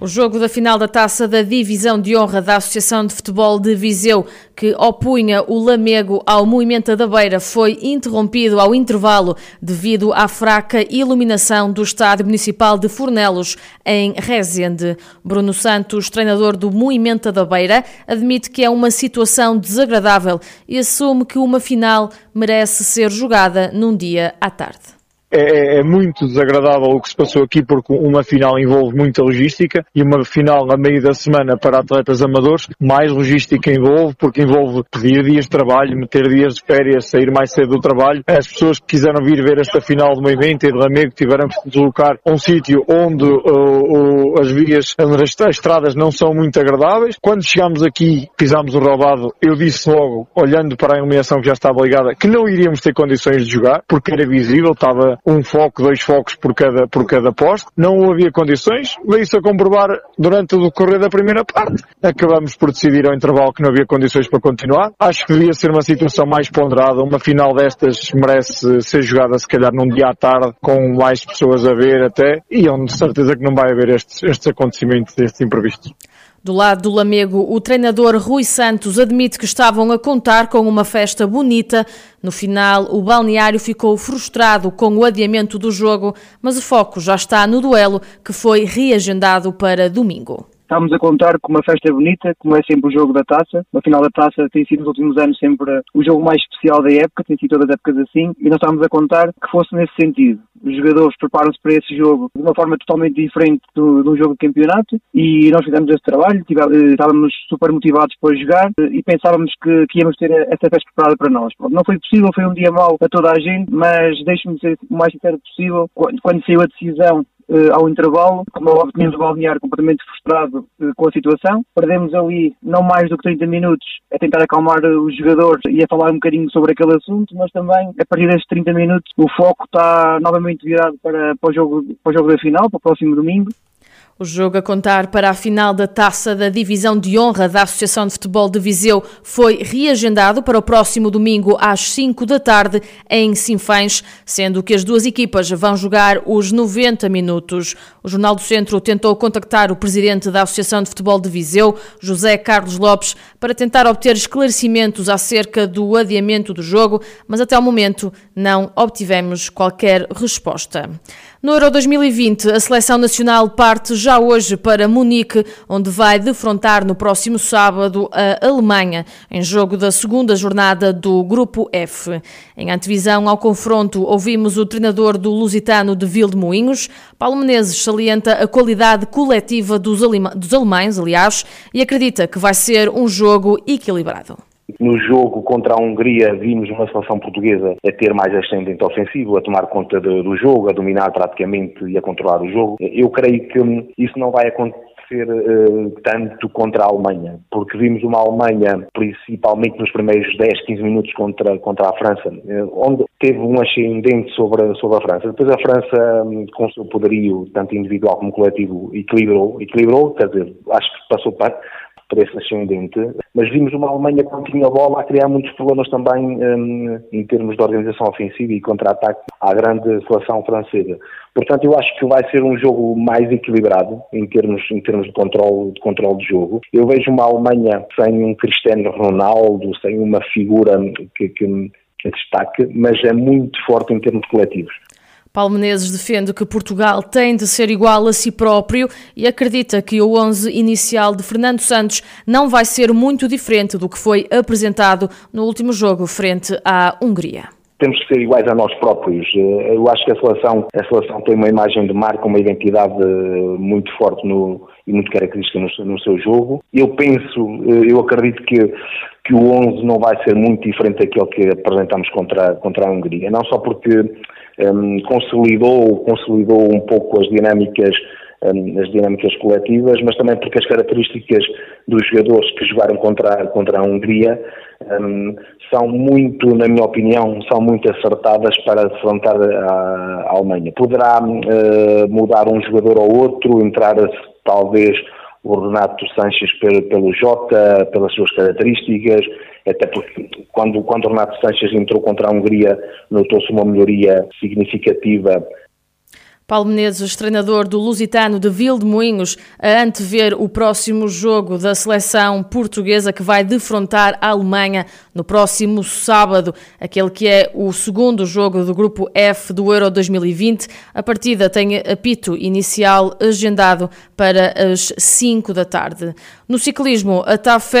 O jogo da final da taça da Divisão de Honra da Associação de Futebol de Viseu, que opunha o Lamego ao Movimento da Beira, foi interrompido ao intervalo devido à fraca iluminação do Estádio Municipal de Fornelos, em Rezende. Bruno Santos, treinador do Movimento da Beira, admite que é uma situação desagradável e assume que uma final merece ser jogada num dia à tarde. É, é, é, muito desagradável o que se passou aqui porque uma final envolve muita logística e uma final a meio da semana para atletas amadores, mais logística envolve porque envolve pedir dias de trabalho, meter dias de férias, sair mais cedo do trabalho. As pessoas que quiseram vir ver esta final do movimento e de Lamego tiveram que deslocar um sítio onde uh, uh, as vias, as estradas não são muito agradáveis. Quando chegámos aqui, pisámos o roubado, eu disse logo, olhando para a iluminação que já estava ligada, que não iríamos ter condições de jogar porque era visível, estava um foco, dois focos por cada, por cada poste. Não havia condições. Veio-se a comprovar durante o decorrer da primeira parte. Acabamos por decidir ao intervalo que não havia condições para continuar. Acho que devia ser uma situação mais ponderada. Uma final destas merece ser jogada se calhar num dia à tarde com mais pessoas a ver até e onde certeza que não vai haver estes, estes acontecimentos, estes imprevistos. Do lado do Lamego, o treinador Rui Santos admite que estavam a contar com uma festa bonita. No final, o balneário ficou frustrado com o adiamento do jogo, mas o foco já está no duelo que foi reagendado para domingo. Estamos a contar com uma festa bonita, como é sempre o jogo da taça. A final da taça tem sido nos últimos anos sempre o jogo mais especial da época, tem sido todas as épocas assim, e nós estamos a contar que fosse nesse sentido. Os jogadores preparam-se para esse jogo de uma forma totalmente diferente do, um jogo de campeonato e nós fizemos esse trabalho, eh, estávamos super motivados para jogar eh, e pensávamos que, que íamos ter essa festa preparada para nós. Não foi possível, foi um dia mau a toda a gente, mas deixe-me ser o mais sincero possível. Quando saiu a decisão ao intervalo, como óbvio, tínhamos o balneário completamente frustrado uh, com a situação. Perdemos ali não mais do que 30 minutos a tentar acalmar os jogadores e a falar um bocadinho sobre aquele assunto, mas também, a partir destes 30 minutos, o foco está novamente virado para, para, o, jogo, para o jogo da final, para o próximo domingo. O jogo a contar para a final da taça da Divisão de Honra da Associação de Futebol de Viseu foi reagendado para o próximo domingo às 5 da tarde em Sinfães, sendo que as duas equipas vão jogar os 90 minutos. O Jornal do Centro tentou contactar o presidente da Associação de Futebol de Viseu, José Carlos Lopes, para tentar obter esclarecimentos acerca do adiamento do jogo, mas até o momento não obtivemos qualquer resposta. No Euro 2020, a seleção nacional parte já hoje para Munique, onde vai defrontar no próximo sábado a Alemanha, em jogo da segunda jornada do Grupo F. Em antevisão ao confronto, ouvimos o treinador do Lusitano de Moinhos, Paulo Menezes, salienta a qualidade coletiva dos, dos alemães, aliás, e acredita que vai ser um jogo equilibrado. No jogo contra a Hungria vimos uma seleção portuguesa a ter mais ascendente ofensivo, a tomar conta do jogo, a dominar praticamente e a controlar o jogo. Eu creio que isso não vai acontecer uh, tanto contra a Alemanha, porque vimos uma Alemanha, principalmente nos primeiros 10, 15 minutos contra, contra a França, uh, onde teve um ascendente sobre, sobre a França. Depois a França, um, com o seu poderio, tanto individual como coletivo, equilibrou, equilibrou quer dizer, acho que passou para esse ascendente, mas vimos uma Alemanha que tinha bola a criar muitos problemas também um, em termos de organização ofensiva e contra-ataque à grande seleção francesa. Portanto, eu acho que vai ser um jogo mais equilibrado em termos, em termos de controle de, controle de jogo. Eu vejo uma Alemanha sem um Cristiano Ronaldo, sem uma figura que, que, que destaque, mas é muito forte em termos coletivos. Paulo Menezes defende que Portugal tem de ser igual a si próprio e acredita que o 11 inicial de Fernando Santos não vai ser muito diferente do que foi apresentado no último jogo frente à Hungria temos que ser iguais a nós próprios. Eh, eu acho que a seleção, a seleção tem uma imagem de marca, uma identidade eh, muito forte no, e muito característica no, no, seu jogo. Eu penso, eh, eu acredito que, que o 11 não vai ser muito diferente daquele que apresentamos contra, contra a Hungria. Não só porque um, consolidou, consolidou um pouco as dinâmicas um, as dinâmicas coletivas, mas também porque as características dos jogadores que jogaram contra, contra a Hungria um, são muito, na minha opinião, são muito acertadas para afrontar a, a Alemanha. Poderá uh, mudar um jogador ou outro, entrar talvez o Renato Sanches pelo, pelo Jota, pelas suas características, até porque quando, quando o Renato Sanches entrou contra a Hungria notou-se uma melhoria significativa Paulo Menezes, treinador do Lusitano de Vildemoinhos, a antever o próximo jogo da seleção portuguesa que vai defrontar a Alemanha no próximo sábado, aquele que é o segundo jogo do grupo F do Euro 2020. A partida tem apito inicial agendado para as 5 da tarde. No ciclismo, a TAF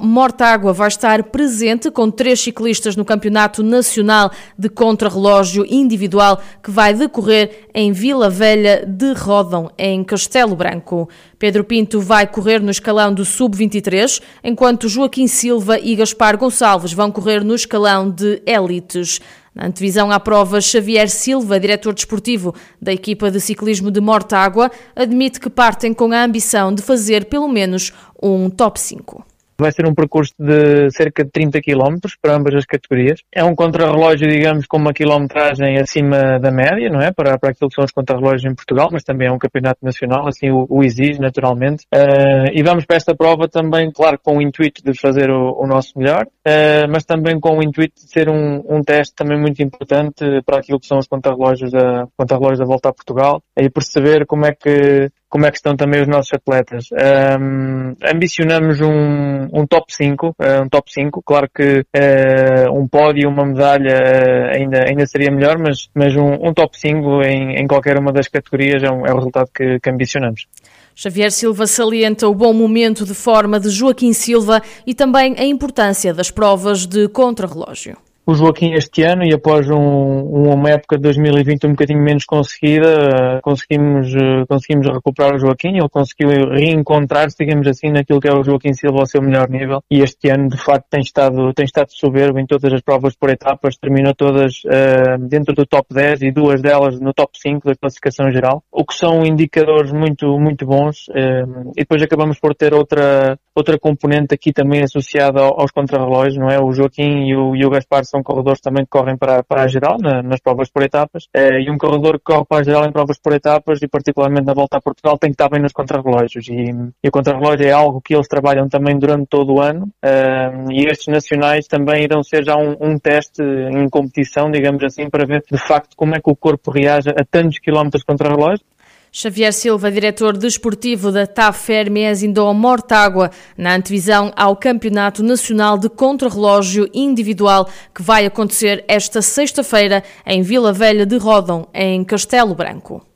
Mortágua vai estar presente com três ciclistas no Campeonato Nacional de Contrarrelógio Individual que vai decorrer em Vila Velha de Rodão, em Castelo Branco. Pedro Pinto vai correr no escalão do Sub-23, enquanto Joaquim Silva e Gaspar Gonçalves vão correr no escalão de Elites. Na antevisão à prova, Xavier Silva, diretor desportivo da equipa de ciclismo de Mortágua, admite que partem com a ambição de fazer pelo menos um top 5. Vai ser um percurso de cerca de 30 km para ambas as categorias. É um contrarrelógio, digamos, com uma quilometragem acima da média, não é? Para, para aquilo que são os contrarrelógios em Portugal, mas também é um campeonato nacional, assim o, o exige naturalmente. Uh, e vamos para esta prova também, claro, com o intuito de fazer o, o nosso melhor, uh, mas também com o intuito de ser um, um teste também muito importante para aquilo que são os contrarrelógios da, contrarrelógios da volta a Portugal e perceber como é que como é que estão também os nossos atletas. Um, ambicionamos um, um top 5, eh, um top 5, claro que uh, um pódio, uma medalha uh, ainda, ainda seria melhor, mas, mas um, um top 5 em, em qualquer uma das categorias é, um, é o resultado que, que ambicionamos. Xavier Silva salienta o bom momento de forma de Joaquim Silva e também a importância das provas de contrarrelógio o Joaquim este ano e após um, uma época de 2020 um bocadinho menos conseguida, eh, conseguimos, eh, conseguimos recuperar o Joaquim, ele conseguiu reencontrar-se, digamos assim, naquilo que é o Joaquim Silva ao seu melhor nível. E este ano de facto tem estado, tem estado soberbo em todas as provas por etapas, terminou todas uh, dentro do top 10 e duas delas no top 5 da classificação geral, o que são indicadores muito, muito bons. Uh, e depois acabamos por ter outra, outra componente aqui também associada aos contrarrelógios, não é? O Joaquim e o, e o Gaspar são corredores também que correm para, para a geral, na, nas provas por etapas, eh, e um corredor que corre para a geral em provas por etapas, e particularmente na volta a Portugal, tem que estar bem nos contrarrelógios. E, e o contrarrelógio é algo que eles trabalham também durante todo o ano, eh, e estes nacionais também irão ser já um, um teste em competição, digamos assim, para ver de facto como é que o corpo reage a tantos quilómetros contra-relógio. Xavier Silva, diretor desportivo da TAF Fermes Indó Mortágua, na antevisão ao Campeonato Nacional de Contrarrelógio Individual, que vai acontecer esta sexta-feira em Vila Velha de Rodão, em Castelo Branco.